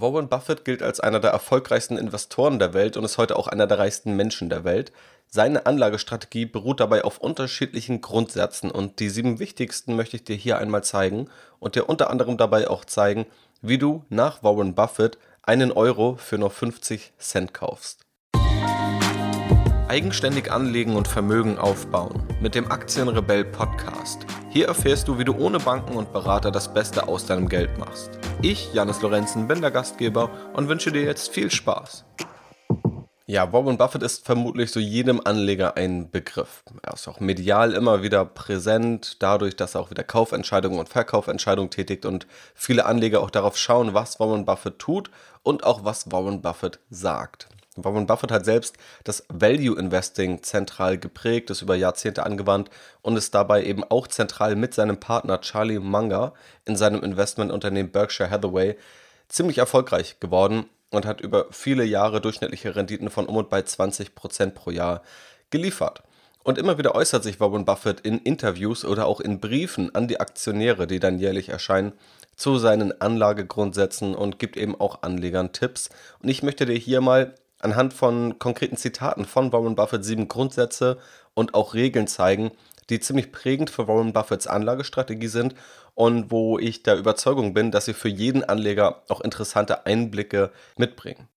Warren Buffett gilt als einer der erfolgreichsten Investoren der Welt und ist heute auch einer der reichsten Menschen der Welt. Seine Anlagestrategie beruht dabei auf unterschiedlichen Grundsätzen und die sieben wichtigsten möchte ich dir hier einmal zeigen und dir unter anderem dabei auch zeigen, wie du nach Warren Buffett einen Euro für nur 50 Cent kaufst. Eigenständig anlegen und Vermögen aufbauen mit dem Aktienrebell Podcast. Hier erfährst du, wie du ohne Banken und Berater das Beste aus deinem Geld machst. Ich, Janis Lorenzen, bin der Gastgeber und wünsche dir jetzt viel Spaß. Ja, Warren Buffett ist vermutlich so jedem Anleger ein Begriff. Er ist auch medial immer wieder präsent, dadurch, dass er auch wieder Kaufentscheidungen und Verkaufentscheidungen tätigt und viele Anleger auch darauf schauen, was Warren Buffett tut und auch was Warren Buffett sagt. Warren Buffett hat selbst das Value Investing zentral geprägt, ist über Jahrzehnte angewandt und ist dabei eben auch zentral mit seinem Partner Charlie Munger in seinem Investmentunternehmen Berkshire Hathaway ziemlich erfolgreich geworden und hat über viele Jahre durchschnittliche Renditen von um und bei 20% pro Jahr geliefert. Und immer wieder äußert sich Warren Buffett in Interviews oder auch in Briefen an die Aktionäre, die dann jährlich erscheinen, zu seinen Anlagegrundsätzen und gibt eben auch Anlegern Tipps. Und ich möchte dir hier mal anhand von konkreten Zitaten von Warren Buffett sieben Grundsätze und auch Regeln zeigen, die ziemlich prägend für Warren Buffetts Anlagestrategie sind und wo ich der Überzeugung bin, dass sie für jeden Anleger auch interessante Einblicke mitbringen.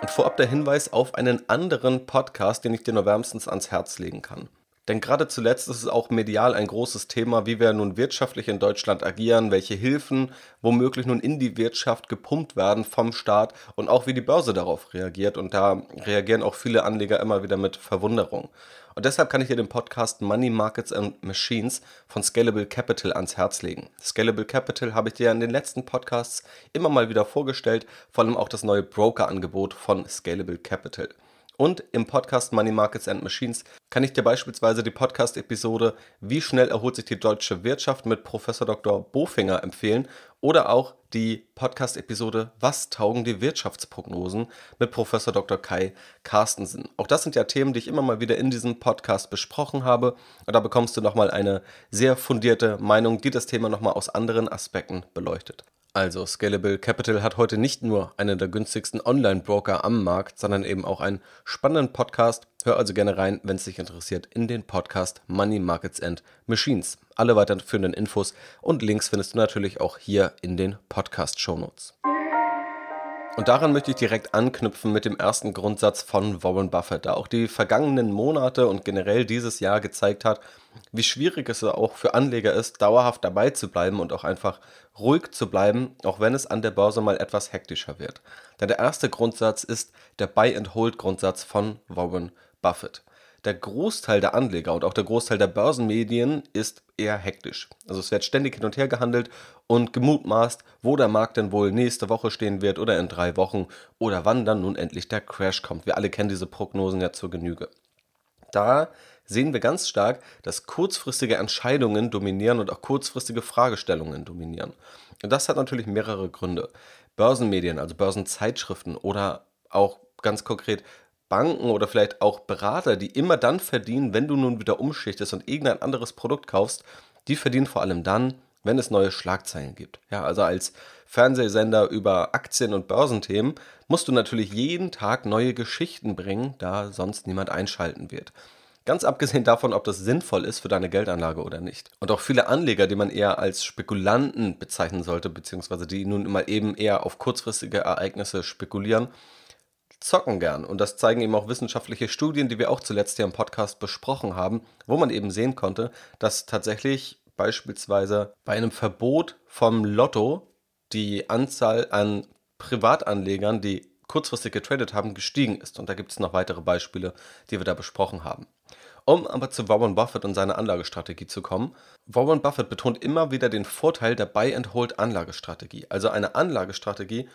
Und vorab der Hinweis auf einen anderen Podcast, den ich dir nur wärmstens ans Herz legen kann. Denn gerade zuletzt ist es auch medial ein großes Thema, wie wir nun wirtschaftlich in Deutschland agieren, welche Hilfen womöglich nun in die Wirtschaft gepumpt werden vom Staat und auch wie die Börse darauf reagiert. Und da reagieren auch viele Anleger immer wieder mit Verwunderung. Und deshalb kann ich dir den Podcast Money Markets and Machines von Scalable Capital ans Herz legen. Scalable Capital habe ich dir in den letzten Podcasts immer mal wieder vorgestellt, vor allem auch das neue Broker-Angebot von Scalable Capital. Und im Podcast Money Markets and Machines kann ich dir beispielsweise die Podcast-Episode Wie schnell erholt sich die deutsche Wirtschaft mit Professor Dr. Bofinger empfehlen oder auch die Podcast-Episode Was taugen die Wirtschaftsprognosen mit Professor Dr. Kai Carstensen. Auch das sind ja Themen, die ich immer mal wieder in diesem Podcast besprochen habe. Und da bekommst du nochmal eine sehr fundierte Meinung, die das Thema nochmal aus anderen Aspekten beleuchtet. Also Scalable Capital hat heute nicht nur einen der günstigsten Online-Broker am Markt, sondern eben auch einen spannenden Podcast. Hör also gerne rein, wenn es dich interessiert, in den Podcast Money Markets and Machines. Alle weiterführenden Infos und Links findest du natürlich auch hier in den Podcast-Shownotes. Und daran möchte ich direkt anknüpfen mit dem ersten Grundsatz von Warren Buffett, der auch die vergangenen Monate und generell dieses Jahr gezeigt hat, wie schwierig es auch für Anleger ist, dauerhaft dabei zu bleiben und auch einfach ruhig zu bleiben, auch wenn es an der Börse mal etwas hektischer wird. Denn der erste Grundsatz ist der Buy-and-Hold-Grundsatz von Warren Buffett der Großteil der Anleger und auch der Großteil der Börsenmedien ist eher hektisch. Also es wird ständig hin und her gehandelt und gemutmaßt, wo der Markt denn wohl nächste Woche stehen wird oder in drei Wochen oder wann dann nun endlich der Crash kommt. Wir alle kennen diese Prognosen ja zur Genüge. Da sehen wir ganz stark, dass kurzfristige Entscheidungen dominieren und auch kurzfristige Fragestellungen dominieren. Und das hat natürlich mehrere Gründe. Börsenmedien, also Börsenzeitschriften oder auch ganz konkret Banken oder vielleicht auch Berater, die immer dann verdienen, wenn du nun wieder umschichtest und irgendein anderes Produkt kaufst, die verdienen vor allem dann, wenn es neue Schlagzeilen gibt. Ja, also als Fernsehsender über Aktien- und Börsenthemen musst du natürlich jeden Tag neue Geschichten bringen, da sonst niemand einschalten wird. Ganz abgesehen davon, ob das sinnvoll ist für deine Geldanlage oder nicht. Und auch viele Anleger, die man eher als Spekulanten bezeichnen sollte, beziehungsweise die nun mal eben eher auf kurzfristige Ereignisse spekulieren, zocken gern. Und das zeigen eben auch wissenschaftliche Studien, die wir auch zuletzt hier im Podcast besprochen haben, wo man eben sehen konnte, dass tatsächlich beispielsweise bei einem Verbot vom Lotto die Anzahl an Privatanlegern, die kurzfristig getradet haben, gestiegen ist. Und da gibt es noch weitere Beispiele, die wir da besprochen haben. Um aber zu Warren Buffett und seiner Anlagestrategie zu kommen, Warren Buffett betont immer wieder den Vorteil der Buy-and-Hold-Anlagestrategie. Also eine Anlagestrategie,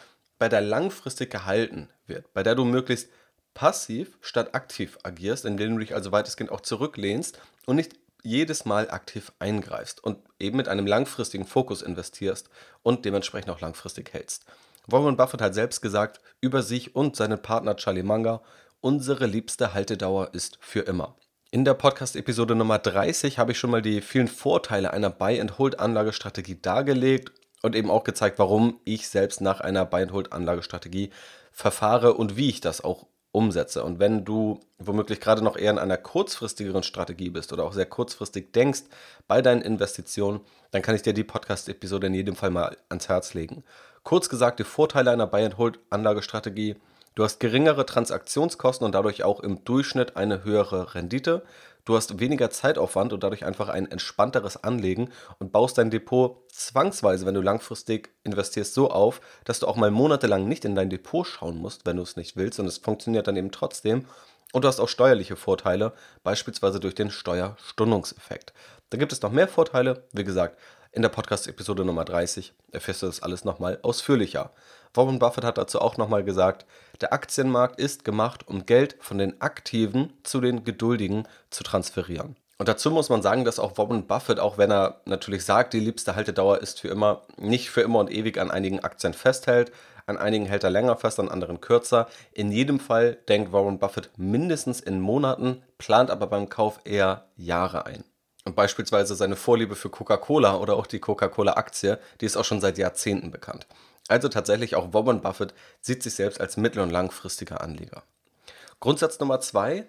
bei der langfristig gehalten wird, bei der du möglichst passiv statt aktiv agierst, indem du dich also weitestgehend auch zurücklehnst und nicht jedes Mal aktiv eingreifst und eben mit einem langfristigen Fokus investierst und dementsprechend auch langfristig hältst. Warren Buffett hat selbst gesagt über sich und seinen Partner Charlie Munger, unsere liebste Haltedauer ist für immer. In der Podcast-Episode Nummer 30 habe ich schon mal die vielen Vorteile einer Buy-and-Hold-Anlagestrategie dargelegt und eben auch gezeigt, warum ich selbst nach einer Buy-and-Hold-Anlagestrategie verfahre und wie ich das auch umsetze. Und wenn du womöglich gerade noch eher in einer kurzfristigeren Strategie bist oder auch sehr kurzfristig denkst bei deinen Investitionen, dann kann ich dir die Podcast-Episode in jedem Fall mal ans Herz legen. Kurz gesagt, die Vorteile einer Buy-and-Hold-Anlagestrategie. Du hast geringere Transaktionskosten und dadurch auch im Durchschnitt eine höhere Rendite. Du hast weniger Zeitaufwand und dadurch einfach ein entspannteres Anlegen und baust dein Depot zwangsweise, wenn du langfristig investierst, so auf, dass du auch mal monatelang nicht in dein Depot schauen musst, wenn du es nicht willst und es funktioniert dann eben trotzdem. Und du hast auch steuerliche Vorteile, beispielsweise durch den Steuerstundungseffekt. Da gibt es noch mehr Vorteile. Wie gesagt, in der Podcast-Episode Nummer 30 erfährst du das alles nochmal ausführlicher. Warren Buffett hat dazu auch nochmal gesagt, der Aktienmarkt ist gemacht, um Geld von den Aktiven zu den Geduldigen zu transferieren. Und dazu muss man sagen, dass auch Warren Buffett, auch wenn er natürlich sagt, die liebste Haltedauer ist für immer, nicht für immer und ewig an einigen Aktien festhält. An einigen hält er länger fest, an anderen kürzer. In jedem Fall denkt Warren Buffett mindestens in Monaten, plant aber beim Kauf eher Jahre ein. Und beispielsweise seine Vorliebe für Coca-Cola oder auch die Coca-Cola-Aktie, die ist auch schon seit Jahrzehnten bekannt. Also tatsächlich auch Warren Buffett sieht sich selbst als mittel- und langfristiger Anleger. Grundsatz Nummer zwei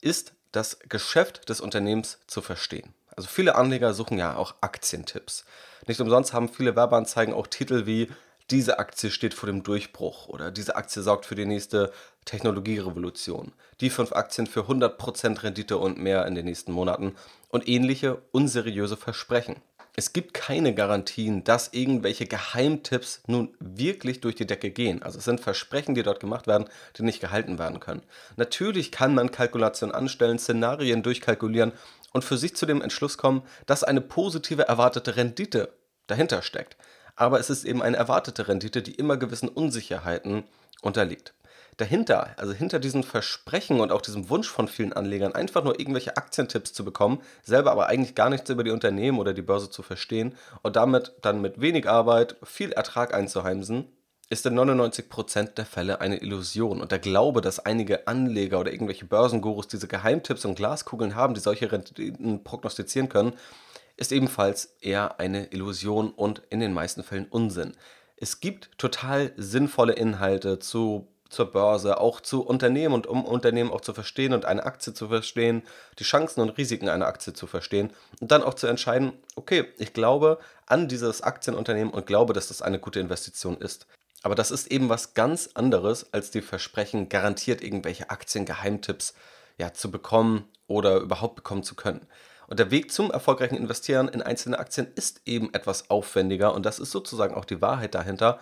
ist, das Geschäft des Unternehmens zu verstehen. Also viele Anleger suchen ja auch Aktientipps. Nicht umsonst haben viele Werbeanzeigen auch Titel wie diese Aktie steht vor dem Durchbruch oder diese Aktie sorgt für die nächste Technologierevolution. Die fünf Aktien für 100% Rendite und mehr in den nächsten Monaten und ähnliche unseriöse Versprechen. Es gibt keine Garantien, dass irgendwelche Geheimtipps nun wirklich durch die Decke gehen. Also es sind Versprechen, die dort gemacht werden, die nicht gehalten werden können. Natürlich kann man Kalkulationen anstellen, Szenarien durchkalkulieren und für sich zu dem Entschluss kommen, dass eine positive erwartete Rendite dahinter steckt. Aber es ist eben eine erwartete Rendite, die immer gewissen Unsicherheiten unterliegt dahinter, also hinter diesem Versprechen und auch diesem Wunsch von vielen Anlegern, einfach nur irgendwelche Aktientipps zu bekommen, selber aber eigentlich gar nichts über die Unternehmen oder die Börse zu verstehen und damit dann mit wenig Arbeit viel Ertrag einzuheimsen, ist in 99% der Fälle eine Illusion. Und der Glaube, dass einige Anleger oder irgendwelche Börsengurus diese Geheimtipps und Glaskugeln haben, die solche Renditen prognostizieren können, ist ebenfalls eher eine Illusion und in den meisten Fällen Unsinn. Es gibt total sinnvolle Inhalte zu zur Börse, auch zu Unternehmen und um Unternehmen auch zu verstehen und eine Aktie zu verstehen, die Chancen und Risiken einer Aktie zu verstehen und dann auch zu entscheiden, okay, ich glaube an dieses Aktienunternehmen und glaube, dass das eine gute Investition ist. Aber das ist eben was ganz anderes, als die Versprechen, garantiert irgendwelche Aktiengeheimtipps ja, zu bekommen oder überhaupt bekommen zu können. Und der Weg zum erfolgreichen Investieren in einzelne Aktien ist eben etwas aufwendiger und das ist sozusagen auch die Wahrheit dahinter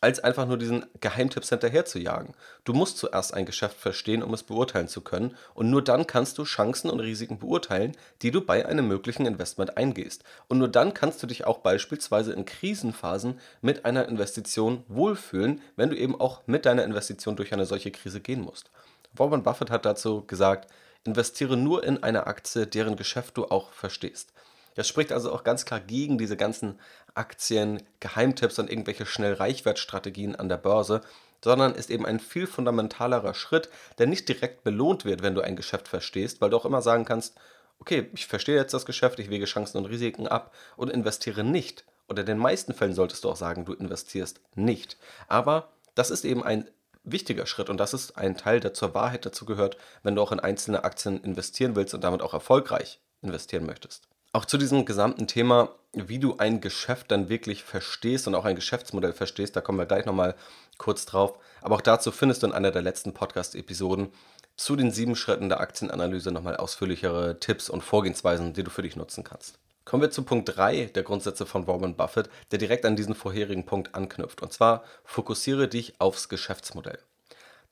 als einfach nur diesen Geheimtipps hinterher zu jagen. Du musst zuerst ein Geschäft verstehen, um es beurteilen zu können, und nur dann kannst du Chancen und Risiken beurteilen, die du bei einem möglichen Investment eingehst. Und nur dann kannst du dich auch beispielsweise in Krisenphasen mit einer Investition wohlfühlen, wenn du eben auch mit deiner Investition durch eine solche Krise gehen musst. Warren Buffett hat dazu gesagt, investiere nur in eine Aktie, deren Geschäft du auch verstehst. Das spricht also auch ganz klar gegen diese ganzen Aktien, Geheimtipps und irgendwelche Schnellreichwertstrategien an der Börse, sondern ist eben ein viel fundamentalerer Schritt, der nicht direkt belohnt wird, wenn du ein Geschäft verstehst, weil du auch immer sagen kannst, okay, ich verstehe jetzt das Geschäft, ich wege Chancen und Risiken ab und investiere nicht. Oder in den meisten Fällen solltest du auch sagen, du investierst nicht. Aber das ist eben ein wichtiger Schritt und das ist ein Teil, der zur Wahrheit dazu gehört, wenn du auch in einzelne Aktien investieren willst und damit auch erfolgreich investieren möchtest. Auch zu diesem gesamten Thema, wie du ein Geschäft dann wirklich verstehst und auch ein Geschäftsmodell verstehst, da kommen wir gleich nochmal kurz drauf. Aber auch dazu findest du in einer der letzten Podcast-Episoden zu den sieben Schritten der Aktienanalyse nochmal ausführlichere Tipps und Vorgehensweisen, die du für dich nutzen kannst. Kommen wir zu Punkt 3 der Grundsätze von Warren Buffett, der direkt an diesen vorherigen Punkt anknüpft. Und zwar fokussiere dich aufs Geschäftsmodell.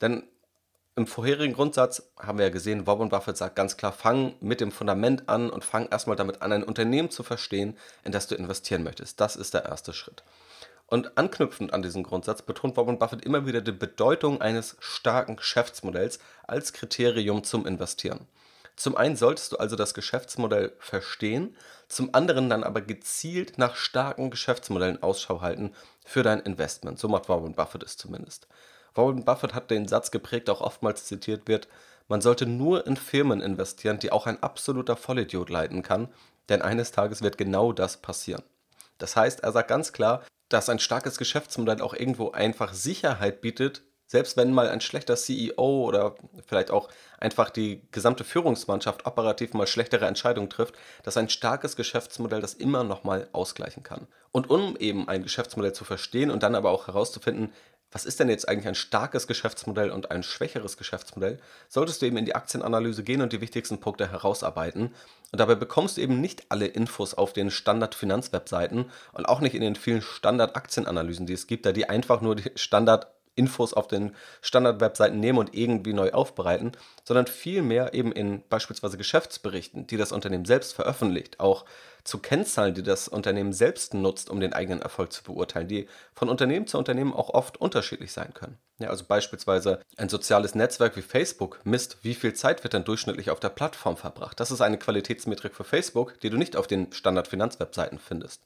Denn im vorherigen Grundsatz haben wir ja gesehen, Warren Buffett sagt ganz klar, fang mit dem Fundament an und fang erstmal damit an, ein Unternehmen zu verstehen, in das du investieren möchtest. Das ist der erste Schritt. Und anknüpfend an diesen Grundsatz betont Warren Buffett immer wieder die Bedeutung eines starken Geschäftsmodells als Kriterium zum Investieren. Zum einen solltest du also das Geschäftsmodell verstehen, zum anderen dann aber gezielt nach starken Geschäftsmodellen Ausschau halten für dein Investment. So macht Warren Buffett es zumindest. Warren Buffett hat den Satz geprägt, der auch oftmals zitiert wird, man sollte nur in Firmen investieren, die auch ein absoluter Vollidiot leiten kann, denn eines Tages wird genau das passieren. Das heißt, er sagt ganz klar, dass ein starkes Geschäftsmodell auch irgendwo einfach Sicherheit bietet, selbst wenn mal ein schlechter CEO oder vielleicht auch einfach die gesamte Führungsmannschaft operativ mal schlechtere Entscheidungen trifft, dass ein starkes Geschäftsmodell das immer noch mal ausgleichen kann. Und um eben ein Geschäftsmodell zu verstehen und dann aber auch herauszufinden, was ist denn jetzt eigentlich ein starkes Geschäftsmodell und ein schwächeres Geschäftsmodell, solltest du eben in die Aktienanalyse gehen und die wichtigsten Punkte herausarbeiten. Und dabei bekommst du eben nicht alle Infos auf den Standard-Finanzwebseiten und auch nicht in den vielen Standard-Aktienanalysen, die es gibt, da die einfach nur die Standard- Infos auf den Standard-Webseiten nehmen und irgendwie neu aufbereiten, sondern vielmehr eben in beispielsweise Geschäftsberichten, die das Unternehmen selbst veröffentlicht, auch zu Kennzahlen, die das Unternehmen selbst nutzt, um den eigenen Erfolg zu beurteilen, die von Unternehmen zu Unternehmen auch oft unterschiedlich sein können. Ja, also beispielsweise ein soziales Netzwerk wie Facebook misst, wie viel Zeit wird dann durchschnittlich auf der Plattform verbracht. Das ist eine Qualitätsmetrik für Facebook, die du nicht auf den Standard-Finanzwebseiten findest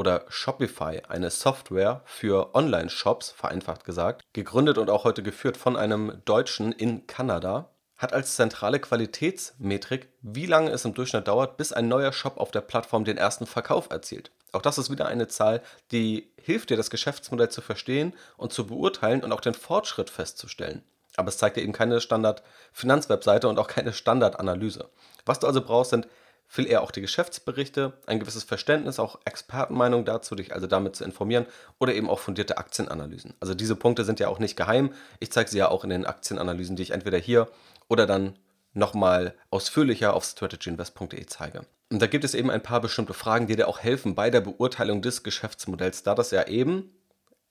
oder Shopify, eine Software für Online-Shops, vereinfacht gesagt, gegründet und auch heute geführt von einem Deutschen in Kanada, hat als zentrale Qualitätsmetrik, wie lange es im Durchschnitt dauert, bis ein neuer Shop auf der Plattform den ersten Verkauf erzielt. Auch das ist wieder eine Zahl, die hilft dir, das Geschäftsmodell zu verstehen und zu beurteilen und auch den Fortschritt festzustellen. Aber es zeigt dir eben keine Standard-Finanzwebseite und auch keine Standardanalyse. Was du also brauchst, sind viel eher auch die Geschäftsberichte, ein gewisses Verständnis, auch Expertenmeinung dazu, dich also damit zu informieren oder eben auch fundierte Aktienanalysen. Also diese Punkte sind ja auch nicht geheim. Ich zeige sie ja auch in den Aktienanalysen, die ich entweder hier oder dann nochmal ausführlicher auf strategyinvest.de zeige. Und da gibt es eben ein paar bestimmte Fragen, die dir auch helfen bei der Beurteilung des Geschäftsmodells, da das ja eben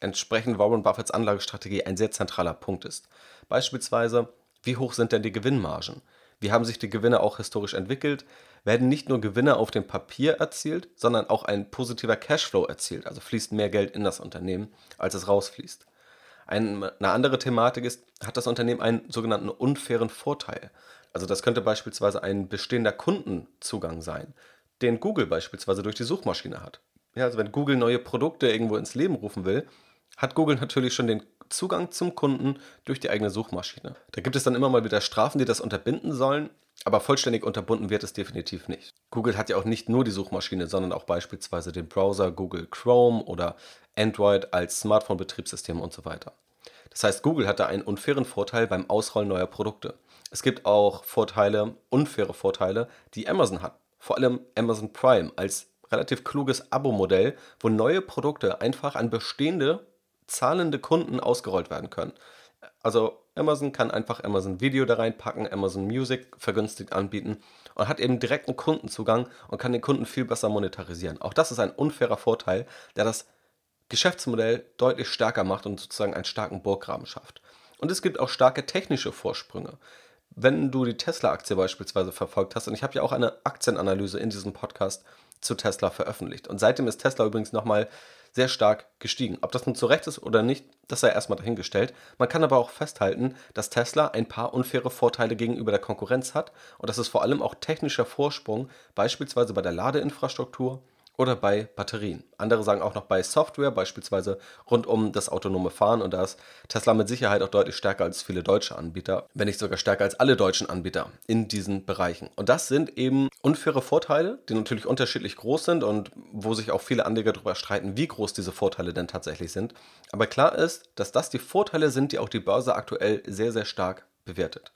entsprechend Warren Buffetts Anlagestrategie ein sehr zentraler Punkt ist. Beispielsweise, wie hoch sind denn die Gewinnmargen? Wie haben sich die Gewinne auch historisch entwickelt? Werden nicht nur Gewinne auf dem Papier erzielt, sondern auch ein positiver Cashflow erzielt, also fließt mehr Geld in das Unternehmen, als es rausfließt. Eine andere Thematik ist, hat das Unternehmen einen sogenannten unfairen Vorteil? Also das könnte beispielsweise ein bestehender Kundenzugang sein, den Google beispielsweise durch die Suchmaschine hat. Ja, also wenn Google neue Produkte irgendwo ins Leben rufen will, hat Google natürlich schon den Zugang zum Kunden durch die eigene Suchmaschine. Da gibt es dann immer mal wieder Strafen, die das unterbinden sollen, aber vollständig unterbunden wird es definitiv nicht. Google hat ja auch nicht nur die Suchmaschine, sondern auch beispielsweise den Browser Google Chrome oder Android als Smartphone-Betriebssystem und so weiter. Das heißt, Google hat da einen unfairen Vorteil beim Ausrollen neuer Produkte. Es gibt auch Vorteile, unfaire Vorteile, die Amazon hat. Vor allem Amazon Prime als relativ kluges Abo-Modell, wo neue Produkte einfach an bestehende zahlende Kunden ausgerollt werden können. Also Amazon kann einfach Amazon Video da reinpacken, Amazon Music vergünstigt anbieten und hat eben direkten Kundenzugang und kann den Kunden viel besser monetarisieren. Auch das ist ein unfairer Vorteil, der das Geschäftsmodell deutlich stärker macht und sozusagen einen starken Burggraben schafft. Und es gibt auch starke technische Vorsprünge. Wenn du die Tesla-Aktie beispielsweise verfolgt hast, und ich habe ja auch eine Aktienanalyse in diesem Podcast zu Tesla veröffentlicht. Und seitdem ist Tesla übrigens nochmal sehr stark gestiegen. Ob das nun zu Recht ist oder nicht, das sei erstmal dahingestellt. Man kann aber auch festhalten, dass Tesla ein paar unfaire Vorteile gegenüber der Konkurrenz hat und dass es vor allem auch technischer Vorsprung, beispielsweise bei der Ladeinfrastruktur, oder bei Batterien. Andere sagen auch noch bei Software, beispielsweise rund um das autonome Fahren. Und da ist Tesla mit Sicherheit auch deutlich stärker als viele deutsche Anbieter, wenn nicht sogar stärker als alle deutschen Anbieter in diesen Bereichen. Und das sind eben unfaire Vorteile, die natürlich unterschiedlich groß sind und wo sich auch viele Anleger darüber streiten, wie groß diese Vorteile denn tatsächlich sind. Aber klar ist, dass das die Vorteile sind, die auch die Börse aktuell sehr, sehr stark bewertet.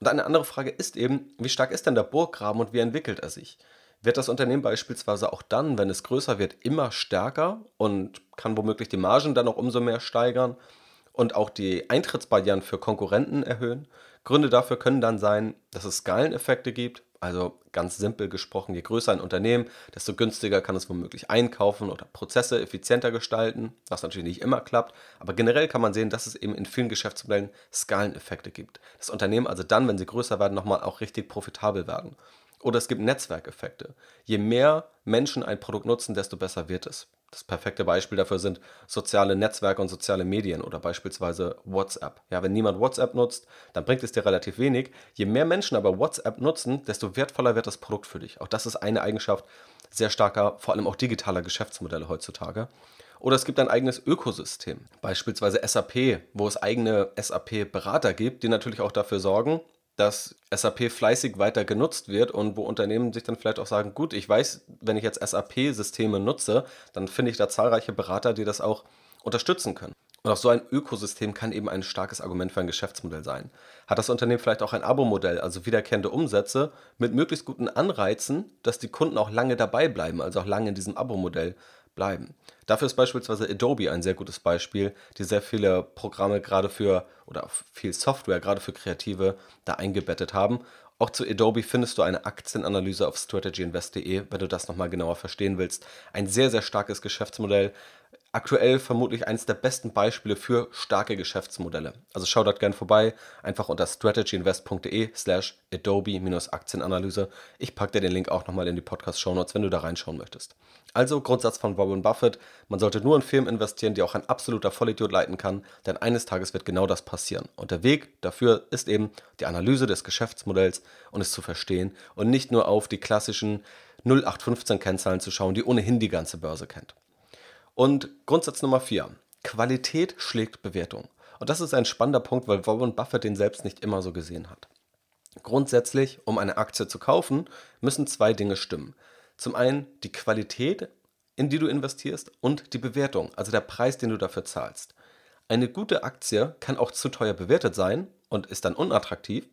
Und eine andere Frage ist eben, wie stark ist denn der Burggraben und wie entwickelt er sich? Wird das Unternehmen beispielsweise auch dann, wenn es größer wird, immer stärker und kann womöglich die Margen dann auch umso mehr steigern und auch die Eintrittsbarrieren für Konkurrenten erhöhen. Gründe dafür können dann sein, dass es Skaleneffekte gibt. Also ganz simpel gesprochen, je größer ein Unternehmen, desto günstiger kann es womöglich einkaufen oder Prozesse effizienter gestalten, was natürlich nicht immer klappt. Aber generell kann man sehen, dass es eben in vielen Geschäftsmodellen Skaleneffekte gibt. Das Unternehmen also dann, wenn sie größer werden, nochmal auch richtig profitabel werden. Oder es gibt Netzwerkeffekte. Je mehr Menschen ein Produkt nutzen, desto besser wird es. Das perfekte Beispiel dafür sind soziale Netzwerke und soziale Medien oder beispielsweise WhatsApp. Ja, wenn niemand WhatsApp nutzt, dann bringt es dir relativ wenig. Je mehr Menschen aber WhatsApp nutzen, desto wertvoller wird das Produkt für dich. Auch das ist eine Eigenschaft sehr starker, vor allem auch digitaler Geschäftsmodelle heutzutage. Oder es gibt ein eigenes Ökosystem, beispielsweise SAP, wo es eigene SAP-Berater gibt, die natürlich auch dafür sorgen, dass SAP fleißig weiter genutzt wird und wo Unternehmen sich dann vielleicht auch sagen, gut, ich weiß, wenn ich jetzt SAP-Systeme nutze, dann finde ich da zahlreiche Berater, die das auch unterstützen können. Und auch so ein Ökosystem kann eben ein starkes Argument für ein Geschäftsmodell sein. Hat das Unternehmen vielleicht auch ein Abo-Modell, also wiederkehrende Umsätze mit möglichst guten Anreizen, dass die Kunden auch lange dabei bleiben, also auch lange in diesem Abo-Modell bleiben. Dafür ist beispielsweise Adobe ein sehr gutes Beispiel, die sehr viele Programme gerade für oder viel Software gerade für Kreative da eingebettet haben. Auch zu Adobe findest du eine Aktienanalyse auf strategyinvest.de, wenn du das nochmal genauer verstehen willst. Ein sehr, sehr starkes Geschäftsmodell, aktuell vermutlich eines der besten Beispiele für starke Geschäftsmodelle. Also schau dort gerne vorbei, einfach unter strategyinvest.de slash adobe-aktienanalyse. Ich packe dir den Link auch nochmal in die Podcast-Show Notes, wenn du da reinschauen möchtest. Also Grundsatz von Warren Buffett, man sollte nur in Firmen investieren, die auch ein absoluter Vollidiot leiten kann, denn eines Tages wird genau das passieren. Und der Weg dafür ist eben die Analyse des Geschäftsmodells und es zu verstehen und nicht nur auf die klassischen 0815 Kennzahlen zu schauen, die ohnehin die ganze Börse kennt. Und Grundsatz Nummer 4. Qualität schlägt Bewertung. Und das ist ein spannender Punkt, weil Warren Buffett den selbst nicht immer so gesehen hat. Grundsätzlich, um eine Aktie zu kaufen, müssen zwei Dinge stimmen. Zum einen die Qualität, in die du investierst, und die Bewertung, also der Preis, den du dafür zahlst. Eine gute Aktie kann auch zu teuer bewertet sein und ist dann unattraktiv.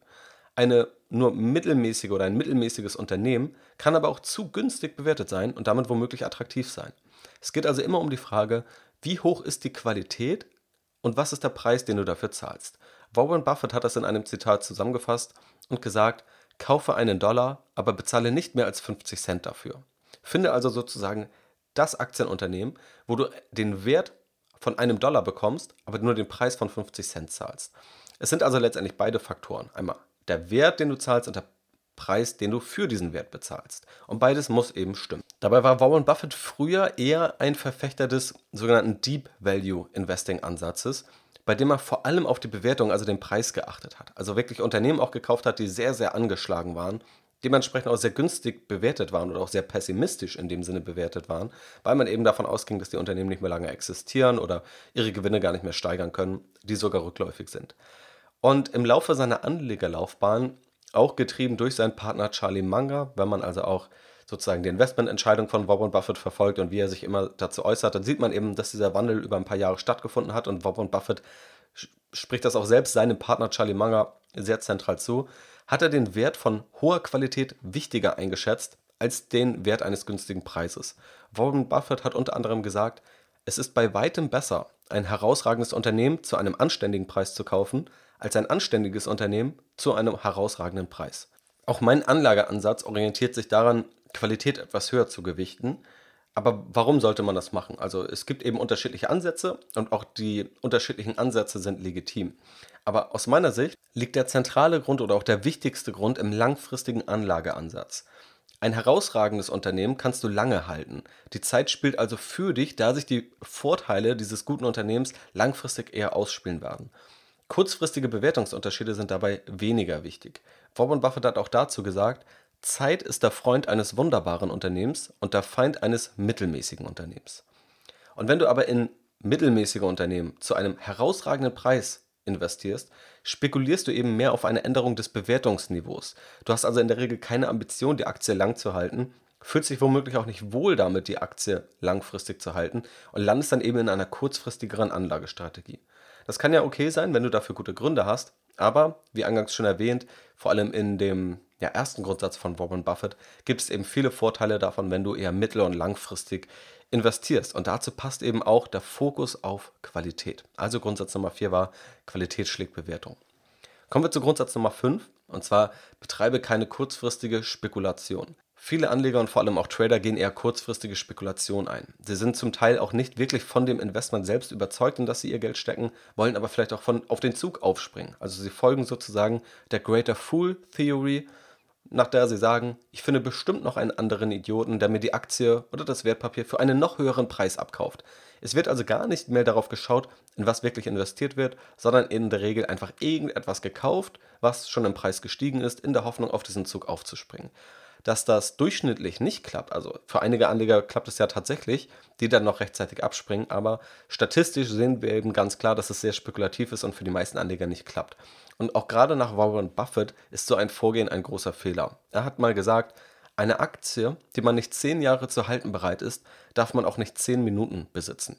Eine nur mittelmäßige oder ein mittelmäßiges Unternehmen kann aber auch zu günstig bewertet sein und damit womöglich attraktiv sein. Es geht also immer um die Frage, wie hoch ist die Qualität und was ist der Preis, den du dafür zahlst. Warren Buffett hat das in einem Zitat zusammengefasst und gesagt, kaufe einen Dollar, aber bezahle nicht mehr als 50 Cent dafür. Finde also sozusagen das Aktienunternehmen, wo du den Wert von einem Dollar bekommst, aber nur den Preis von 50 Cent zahlst. Es sind also letztendlich beide Faktoren. Einmal der Wert, den du zahlst und der Preis, den du für diesen Wert bezahlst. Und beides muss eben stimmen. Dabei war Warren Buffett früher eher ein Verfechter des sogenannten Deep Value Investing Ansatzes, bei dem er vor allem auf die Bewertung, also den Preis geachtet hat. Also wirklich Unternehmen auch gekauft hat, die sehr, sehr angeschlagen waren, dementsprechend auch sehr günstig bewertet waren oder auch sehr pessimistisch in dem Sinne bewertet waren, weil man eben davon ausging, dass die Unternehmen nicht mehr lange existieren oder ihre Gewinne gar nicht mehr steigern können, die sogar rückläufig sind. Und im Laufe seiner Anlegerlaufbahn auch getrieben durch seinen Partner Charlie Munger, wenn man also auch sozusagen die Investmententscheidung von Warren Buffett verfolgt und wie er sich immer dazu äußert, dann sieht man eben, dass dieser Wandel über ein paar Jahre stattgefunden hat und Warren Buffett spricht das auch selbst seinem Partner Charlie Munger sehr zentral zu, hat er den Wert von hoher Qualität wichtiger eingeschätzt als den Wert eines günstigen Preises. Warren Buffett hat unter anderem gesagt, es ist bei weitem besser, ein herausragendes Unternehmen zu einem anständigen Preis zu kaufen, als ein anständiges Unternehmen zu einem herausragenden Preis. Auch mein Anlageansatz orientiert sich daran, Qualität etwas höher zu gewichten. Aber warum sollte man das machen? Also es gibt eben unterschiedliche Ansätze und auch die unterschiedlichen Ansätze sind legitim. Aber aus meiner Sicht liegt der zentrale Grund oder auch der wichtigste Grund im langfristigen Anlageansatz. Ein herausragendes Unternehmen kannst du lange halten. Die Zeit spielt also für dich, da sich die Vorteile dieses guten Unternehmens langfristig eher ausspielen werden. Kurzfristige Bewertungsunterschiede sind dabei weniger wichtig. Warren Buffett hat auch dazu gesagt, Zeit ist der Freund eines wunderbaren Unternehmens und der Feind eines mittelmäßigen Unternehmens. Und wenn du aber in mittelmäßige Unternehmen zu einem herausragenden Preis investierst, spekulierst du eben mehr auf eine Änderung des Bewertungsniveaus. Du hast also in der Regel keine Ambition, die Aktie lang zu halten, fühlst dich womöglich auch nicht wohl damit, die Aktie langfristig zu halten und landest dann eben in einer kurzfristigeren Anlagestrategie. Das kann ja okay sein, wenn du dafür gute Gründe hast, aber wie eingangs schon erwähnt, vor allem in dem ja, ersten Grundsatz von Warren Buffett gibt es eben viele Vorteile davon, wenn du eher mittel- und langfristig investierst. Und dazu passt eben auch der Fokus auf Qualität. Also Grundsatz Nummer 4 war, Qualität schlägt Bewertung. Kommen wir zu Grundsatz Nummer 5, und zwar betreibe keine kurzfristige Spekulation. Viele Anleger und vor allem auch Trader gehen eher kurzfristige Spekulationen ein. Sie sind zum Teil auch nicht wirklich von dem Investment selbst überzeugt, in das sie ihr Geld stecken, wollen aber vielleicht auch von, auf den Zug aufspringen. Also sie folgen sozusagen der Greater Fool Theory, nach der sie sagen, ich finde bestimmt noch einen anderen Idioten, der mir die Aktie oder das Wertpapier für einen noch höheren Preis abkauft. Es wird also gar nicht mehr darauf geschaut, in was wirklich investiert wird, sondern in der Regel einfach irgendetwas gekauft, was schon im Preis gestiegen ist, in der Hoffnung, auf diesen Zug aufzuspringen. Dass das durchschnittlich nicht klappt. Also für einige Anleger klappt es ja tatsächlich, die dann noch rechtzeitig abspringen, aber statistisch sehen wir eben ganz klar, dass es sehr spekulativ ist und für die meisten Anleger nicht klappt. Und auch gerade nach Warren Buffett ist so ein Vorgehen ein großer Fehler. Er hat mal gesagt, eine Aktie, die man nicht zehn Jahre zu halten bereit ist, darf man auch nicht zehn Minuten besitzen.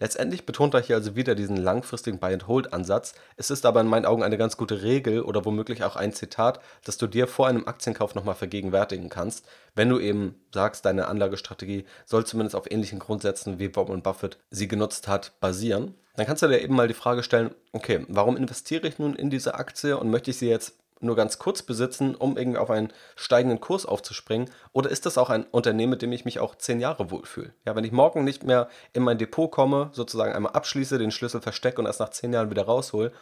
Letztendlich betont er hier also wieder diesen langfristigen Buy-and-Hold-Ansatz. Es ist aber in meinen Augen eine ganz gute Regel oder womöglich auch ein Zitat, das du dir vor einem Aktienkauf nochmal vergegenwärtigen kannst, wenn du eben sagst, deine Anlagestrategie soll zumindest auf ähnlichen Grundsätzen wie Warren Buffett sie genutzt hat, basieren. Dann kannst du dir eben mal die Frage stellen, okay, warum investiere ich nun in diese Aktie und möchte ich sie jetzt nur ganz kurz besitzen, um irgendwie auf einen steigenden Kurs aufzuspringen? Oder ist das auch ein Unternehmen, mit dem ich mich auch zehn Jahre wohlfühle? Ja, wenn ich morgen nicht mehr in mein Depot komme, sozusagen einmal abschließe, den Schlüssel verstecke und erst nach zehn Jahren wieder raushol,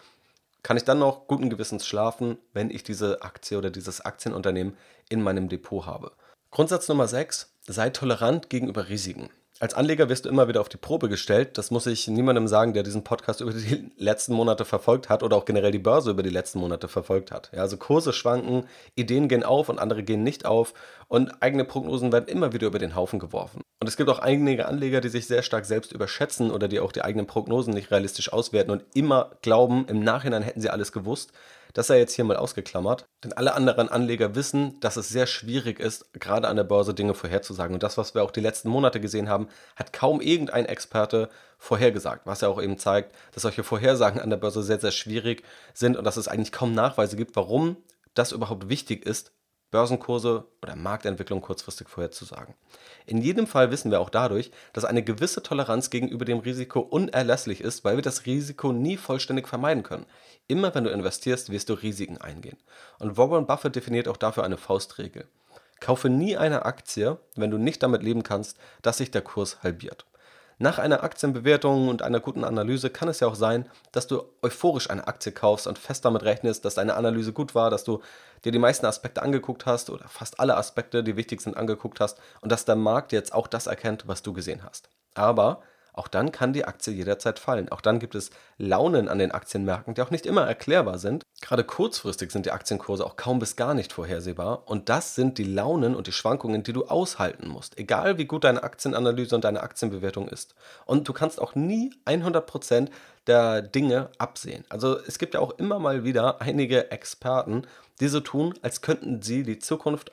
kann ich dann noch guten Gewissens schlafen, wenn ich diese Aktie oder dieses Aktienunternehmen in meinem Depot habe? Grundsatz Nummer 6. Sei tolerant gegenüber Risiken. Als Anleger wirst du immer wieder auf die Probe gestellt. Das muss ich niemandem sagen, der diesen Podcast über die letzten Monate verfolgt hat oder auch generell die Börse über die letzten Monate verfolgt hat. Ja, also Kurse schwanken, Ideen gehen auf und andere gehen nicht auf und eigene Prognosen werden immer wieder über den Haufen geworfen. Und es gibt auch einige Anleger, die sich sehr stark selbst überschätzen oder die auch die eigenen Prognosen nicht realistisch auswerten und immer glauben, im Nachhinein hätten sie alles gewusst. Das sei jetzt hier mal ausgeklammert, denn alle anderen Anleger wissen, dass es sehr schwierig ist, gerade an der Börse Dinge vorherzusagen. Und das, was wir auch die letzten Monate gesehen haben, hat kaum irgendein Experte vorhergesagt, was ja auch eben zeigt, dass solche Vorhersagen an der Börse sehr, sehr schwierig sind und dass es eigentlich kaum Nachweise gibt, warum das überhaupt wichtig ist, Börsenkurse oder Marktentwicklung kurzfristig vorherzusagen. In jedem Fall wissen wir auch dadurch, dass eine gewisse Toleranz gegenüber dem Risiko unerlässlich ist, weil wir das Risiko nie vollständig vermeiden können. Immer wenn du investierst, wirst du Risiken eingehen. Und Warren Buffett definiert auch dafür eine Faustregel. Kaufe nie eine Aktie, wenn du nicht damit leben kannst, dass sich der Kurs halbiert. Nach einer Aktienbewertung und einer guten Analyse kann es ja auch sein, dass du euphorisch eine Aktie kaufst und fest damit rechnest, dass deine Analyse gut war, dass du dir die meisten Aspekte angeguckt hast oder fast alle Aspekte, die wichtig sind, angeguckt hast und dass der Markt jetzt auch das erkennt, was du gesehen hast. Aber auch dann kann die Aktie jederzeit fallen. Auch dann gibt es Launen an den Aktienmärkten, die auch nicht immer erklärbar sind. Gerade kurzfristig sind die Aktienkurse auch kaum bis gar nicht vorhersehbar. Und das sind die Launen und die Schwankungen, die du aushalten musst. Egal wie gut deine Aktienanalyse und deine Aktienbewertung ist. Und du kannst auch nie 100% der Dinge absehen. Also es gibt ja auch immer mal wieder einige Experten, die so tun, als könnten sie die Zukunft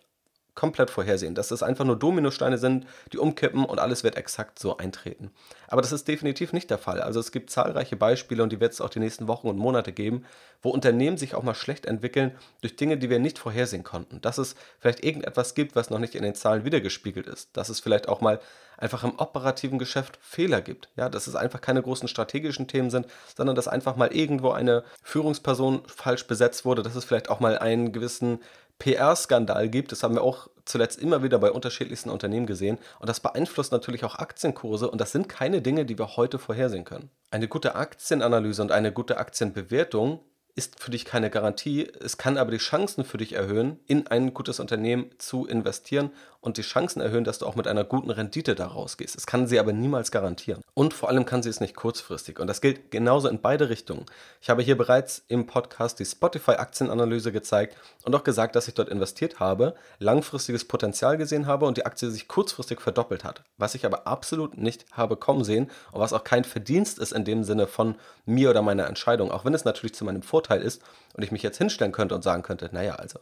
komplett vorhersehen, dass es einfach nur Dominosteine sind, die umkippen und alles wird exakt so eintreten. Aber das ist definitiv nicht der Fall. Also es gibt zahlreiche Beispiele und die wird es auch die nächsten Wochen und Monate geben, wo Unternehmen sich auch mal schlecht entwickeln durch Dinge, die wir nicht vorhersehen konnten. Dass es vielleicht irgendetwas gibt, was noch nicht in den Zahlen wiedergespiegelt ist. Dass es vielleicht auch mal einfach im operativen Geschäft Fehler gibt. Ja, dass es einfach keine großen strategischen Themen sind, sondern dass einfach mal irgendwo eine Führungsperson falsch besetzt wurde, dass es vielleicht auch mal einen gewissen PR-Skandal gibt. Das haben wir auch zuletzt immer wieder bei unterschiedlichsten Unternehmen gesehen. Und das beeinflusst natürlich auch Aktienkurse. Und das sind keine Dinge, die wir heute vorhersehen können. Eine gute Aktienanalyse und eine gute Aktienbewertung ist für dich keine Garantie. Es kann aber die Chancen für dich erhöhen, in ein gutes Unternehmen zu investieren und die Chancen erhöhen, dass du auch mit einer guten Rendite da rausgehst. Es kann sie aber niemals garantieren. Und vor allem kann sie es nicht kurzfristig. Und das gilt genauso in beide Richtungen. Ich habe hier bereits im Podcast die Spotify-Aktienanalyse gezeigt und auch gesagt, dass ich dort investiert habe, langfristiges Potenzial gesehen habe und die Aktie sich kurzfristig verdoppelt hat. Was ich aber absolut nicht habe kommen sehen und was auch kein Verdienst ist in dem Sinne von mir oder meiner Entscheidung, auch wenn es natürlich zu meinem Vorteil ist und ich mich jetzt hinstellen könnte und sagen könnte, naja, also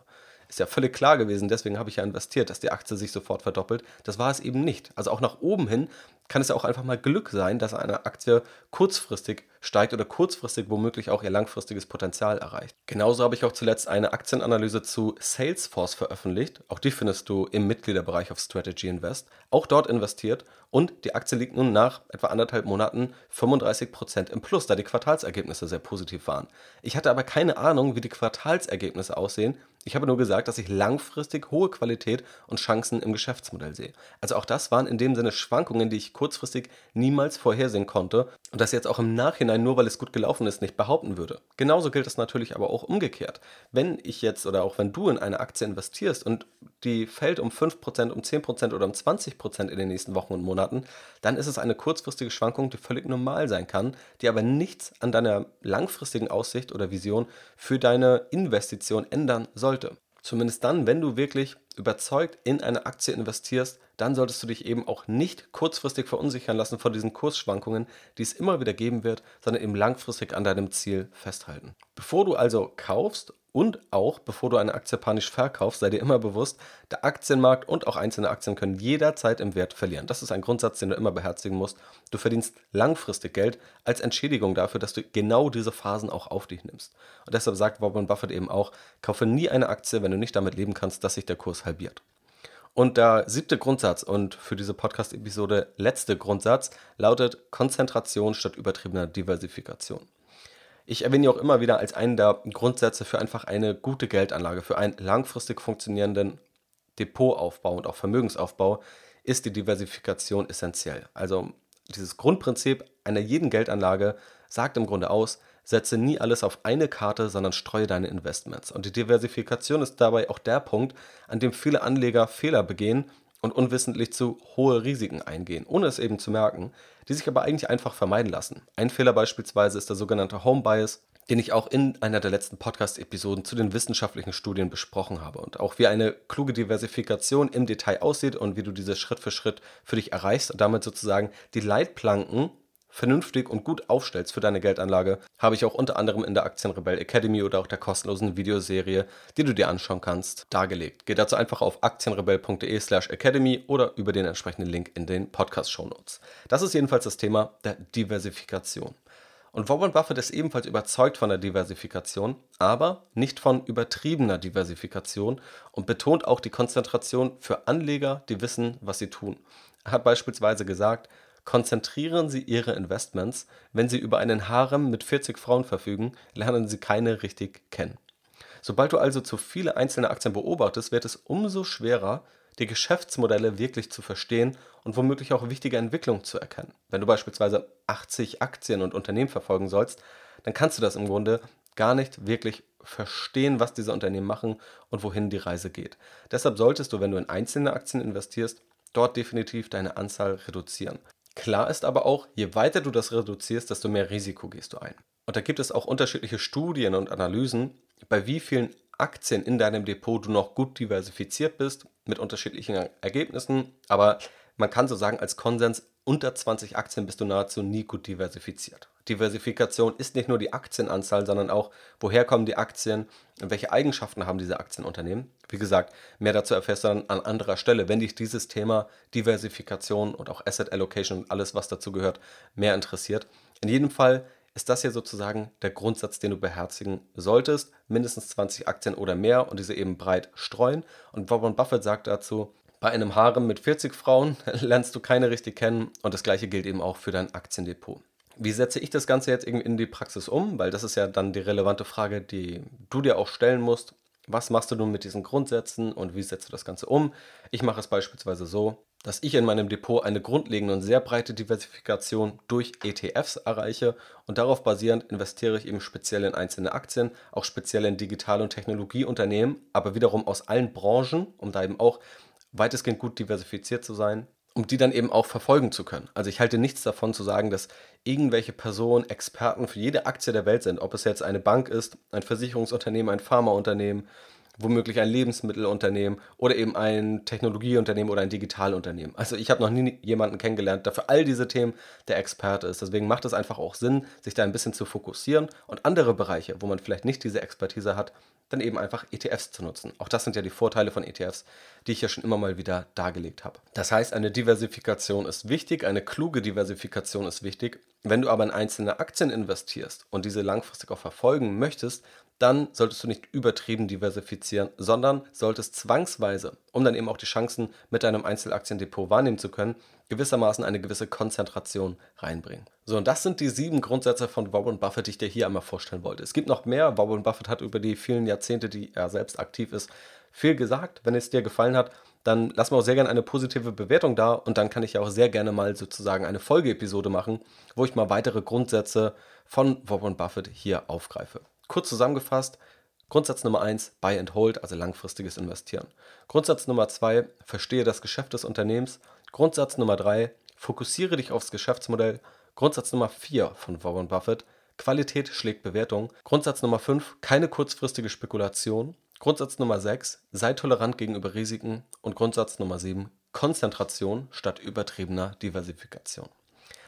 ist ja völlig klar gewesen, deswegen habe ich ja investiert, dass die Aktie sich sofort verdoppelt. Das war es eben nicht. Also auch nach oben hin kann es ja auch einfach mal Glück sein, dass eine Aktie kurzfristig steigt oder kurzfristig womöglich auch ihr langfristiges Potenzial erreicht. Genauso habe ich auch zuletzt eine Aktienanalyse zu Salesforce veröffentlicht. Auch die findest du im Mitgliederbereich auf Strategy Invest. Auch dort investiert und die Aktie liegt nun nach etwa anderthalb Monaten 35% im Plus, da die Quartalsergebnisse sehr positiv waren. Ich hatte aber keine Ahnung, wie die Quartalsergebnisse aussehen. Ich habe nur gesagt, dass ich langfristig hohe Qualität und Chancen im Geschäftsmodell sehe. Also auch das waren in dem Sinne Schwankungen, die ich kurzfristig niemals vorhersehen konnte und das jetzt auch im Nachhinein nur weil es gut gelaufen ist nicht behaupten würde. Genauso gilt es natürlich aber auch umgekehrt. Wenn ich jetzt oder auch wenn du in eine Aktie investierst und die fällt um 5%, um 10% oder um 20% in den nächsten Wochen und Monaten, dann ist es eine kurzfristige Schwankung, die völlig normal sein kann, die aber nichts an deiner langfristigen Aussicht oder Vision für deine Investition ändern sollte. Zumindest dann, wenn du wirklich überzeugt in eine Aktie investierst, dann solltest du dich eben auch nicht kurzfristig verunsichern lassen von diesen Kursschwankungen, die es immer wieder geben wird, sondern eben langfristig an deinem Ziel festhalten. Bevor du also kaufst und auch bevor du eine Aktie panisch verkaufst, sei dir immer bewusst, der Aktienmarkt und auch einzelne Aktien können jederzeit im Wert verlieren. Das ist ein Grundsatz, den du immer beherzigen musst. Du verdienst langfristig Geld als Entschädigung dafür, dass du genau diese Phasen auch auf dich nimmst. Und deshalb sagt Warren Buffett eben auch, kaufe nie eine Aktie, wenn du nicht damit leben kannst, dass sich der Kurs halbiert. Und der siebte Grundsatz und für diese Podcast-Episode letzte Grundsatz lautet Konzentration statt übertriebener Diversifikation. Ich erwähne auch immer wieder als einen der Grundsätze für einfach eine gute Geldanlage, für einen langfristig funktionierenden Depotaufbau und auch Vermögensaufbau ist die Diversifikation essentiell. Also dieses Grundprinzip einer jeden Geldanlage sagt im Grunde aus, setze nie alles auf eine Karte, sondern streue deine Investments. Und die Diversifikation ist dabei auch der Punkt, an dem viele Anleger Fehler begehen und unwissentlich zu hohe Risiken eingehen, ohne es eben zu merken, die sich aber eigentlich einfach vermeiden lassen. Ein Fehler beispielsweise ist der sogenannte Home Bias, den ich auch in einer der letzten Podcast-Episoden zu den wissenschaftlichen Studien besprochen habe und auch wie eine kluge Diversifikation im Detail aussieht und wie du diese Schritt für Schritt für dich erreichst und damit sozusagen die Leitplanken vernünftig und gut aufstellst für deine Geldanlage, habe ich auch unter anderem in der Aktienrebell Academy oder auch der kostenlosen Videoserie, die du dir anschauen kannst, dargelegt. Geh dazu einfach auf aktienrebell.de slash academy oder über den entsprechenden Link in den Podcast-Shownotes. Das ist jedenfalls das Thema der Diversifikation. Und Warren Buffett ist ebenfalls überzeugt von der Diversifikation, aber nicht von übertriebener Diversifikation und betont auch die Konzentration für Anleger, die wissen, was sie tun. Er hat beispielsweise gesagt, Konzentrieren Sie Ihre Investments, wenn Sie über einen Harem mit 40 Frauen verfügen, lernen Sie keine richtig kennen. Sobald du also zu viele einzelne Aktien beobachtest, wird es umso schwerer, die Geschäftsmodelle wirklich zu verstehen und womöglich auch wichtige Entwicklungen zu erkennen. Wenn du beispielsweise 80 Aktien und Unternehmen verfolgen sollst, dann kannst du das im Grunde gar nicht wirklich verstehen, was diese Unternehmen machen und wohin die Reise geht. Deshalb solltest du, wenn du in einzelne Aktien investierst, dort definitiv deine Anzahl reduzieren. Klar ist aber auch, je weiter du das reduzierst, desto mehr Risiko gehst du ein. Und da gibt es auch unterschiedliche Studien und Analysen, bei wie vielen Aktien in deinem Depot du noch gut diversifiziert bist, mit unterschiedlichen Ergebnissen. Aber man kann so sagen, als Konsens, unter 20 Aktien bist du nahezu nie gut diversifiziert. Diversifikation ist nicht nur die Aktienanzahl, sondern auch, woher kommen die Aktien und welche Eigenschaften haben diese Aktienunternehmen. Wie gesagt, mehr dazu erfährst du dann an anderer Stelle, wenn dich dieses Thema Diversifikation und auch Asset Allocation und alles, was dazu gehört, mehr interessiert. In jedem Fall ist das hier sozusagen der Grundsatz, den du beherzigen solltest. Mindestens 20 Aktien oder mehr und diese eben breit streuen. Und Warren Buffett sagt dazu, bei einem Harem mit 40 Frauen lernst du keine richtig kennen und das gleiche gilt eben auch für dein Aktiendepot. Wie setze ich das Ganze jetzt in die Praxis um? Weil das ist ja dann die relevante Frage, die du dir auch stellen musst. Was machst du nun mit diesen Grundsätzen und wie setzt du das Ganze um? Ich mache es beispielsweise so, dass ich in meinem Depot eine grundlegende und sehr breite Diversifikation durch ETFs erreiche und darauf basierend investiere ich eben speziell in einzelne Aktien, auch speziell in Digital- und Technologieunternehmen, aber wiederum aus allen Branchen, um da eben auch weitestgehend gut diversifiziert zu sein um die dann eben auch verfolgen zu können. Also ich halte nichts davon zu sagen, dass irgendwelche Personen Experten für jede Aktie der Welt sind, ob es jetzt eine Bank ist, ein Versicherungsunternehmen, ein Pharmaunternehmen, womöglich ein Lebensmittelunternehmen oder eben ein Technologieunternehmen oder ein Digitalunternehmen. Also ich habe noch nie jemanden kennengelernt, der für all diese Themen der Experte ist. Deswegen macht es einfach auch Sinn, sich da ein bisschen zu fokussieren und andere Bereiche, wo man vielleicht nicht diese Expertise hat, dann eben einfach ETFs zu nutzen. Auch das sind ja die Vorteile von ETFs, die ich ja schon immer mal wieder dargelegt habe. Das heißt, eine Diversifikation ist wichtig, eine kluge Diversifikation ist wichtig. Wenn du aber in einzelne Aktien investierst und diese langfristig auch verfolgen möchtest, dann solltest du nicht übertrieben diversifizieren, sondern solltest zwangsweise, um dann eben auch die Chancen mit deinem Einzelaktiendepot wahrnehmen zu können, gewissermaßen eine gewisse Konzentration reinbringen. So, und das sind die sieben Grundsätze von Warren Buffett, die ich dir hier einmal vorstellen wollte. Es gibt noch mehr. Warren Buffett hat über die vielen Jahrzehnte, die er selbst aktiv ist, viel gesagt. Wenn es dir gefallen hat, dann lass mir auch sehr gerne eine positive Bewertung da und dann kann ich ja auch sehr gerne mal sozusagen eine Folgeepisode machen, wo ich mal weitere Grundsätze von Warren Buffett hier aufgreife. Kurz zusammengefasst, Grundsatz Nummer 1, Buy and Hold, also langfristiges Investieren. Grundsatz Nummer 2, verstehe das Geschäft des Unternehmens. Grundsatz Nummer 3, fokussiere dich aufs Geschäftsmodell. Grundsatz Nummer 4 von Warren Buffett, Qualität schlägt Bewertung. Grundsatz Nummer 5, keine kurzfristige Spekulation. Grundsatz Nummer 6, sei tolerant gegenüber Risiken. Und Grundsatz Nummer 7, Konzentration statt übertriebener Diversifikation.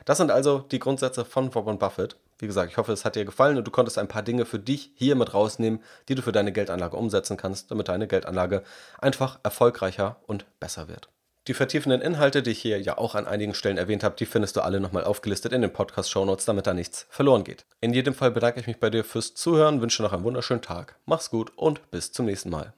Das sind also die Grundsätze von Warren Buffett. Wie gesagt, ich hoffe, es hat dir gefallen und du konntest ein paar Dinge für dich hier mit rausnehmen, die du für deine Geldanlage umsetzen kannst, damit deine Geldanlage einfach erfolgreicher und besser wird. Die vertiefenden Inhalte, die ich hier ja auch an einigen Stellen erwähnt habe, die findest du alle nochmal aufgelistet in den Podcast-Shownotes, damit da nichts verloren geht. In jedem Fall bedanke ich mich bei dir fürs Zuhören, wünsche noch einen wunderschönen Tag, mach's gut und bis zum nächsten Mal.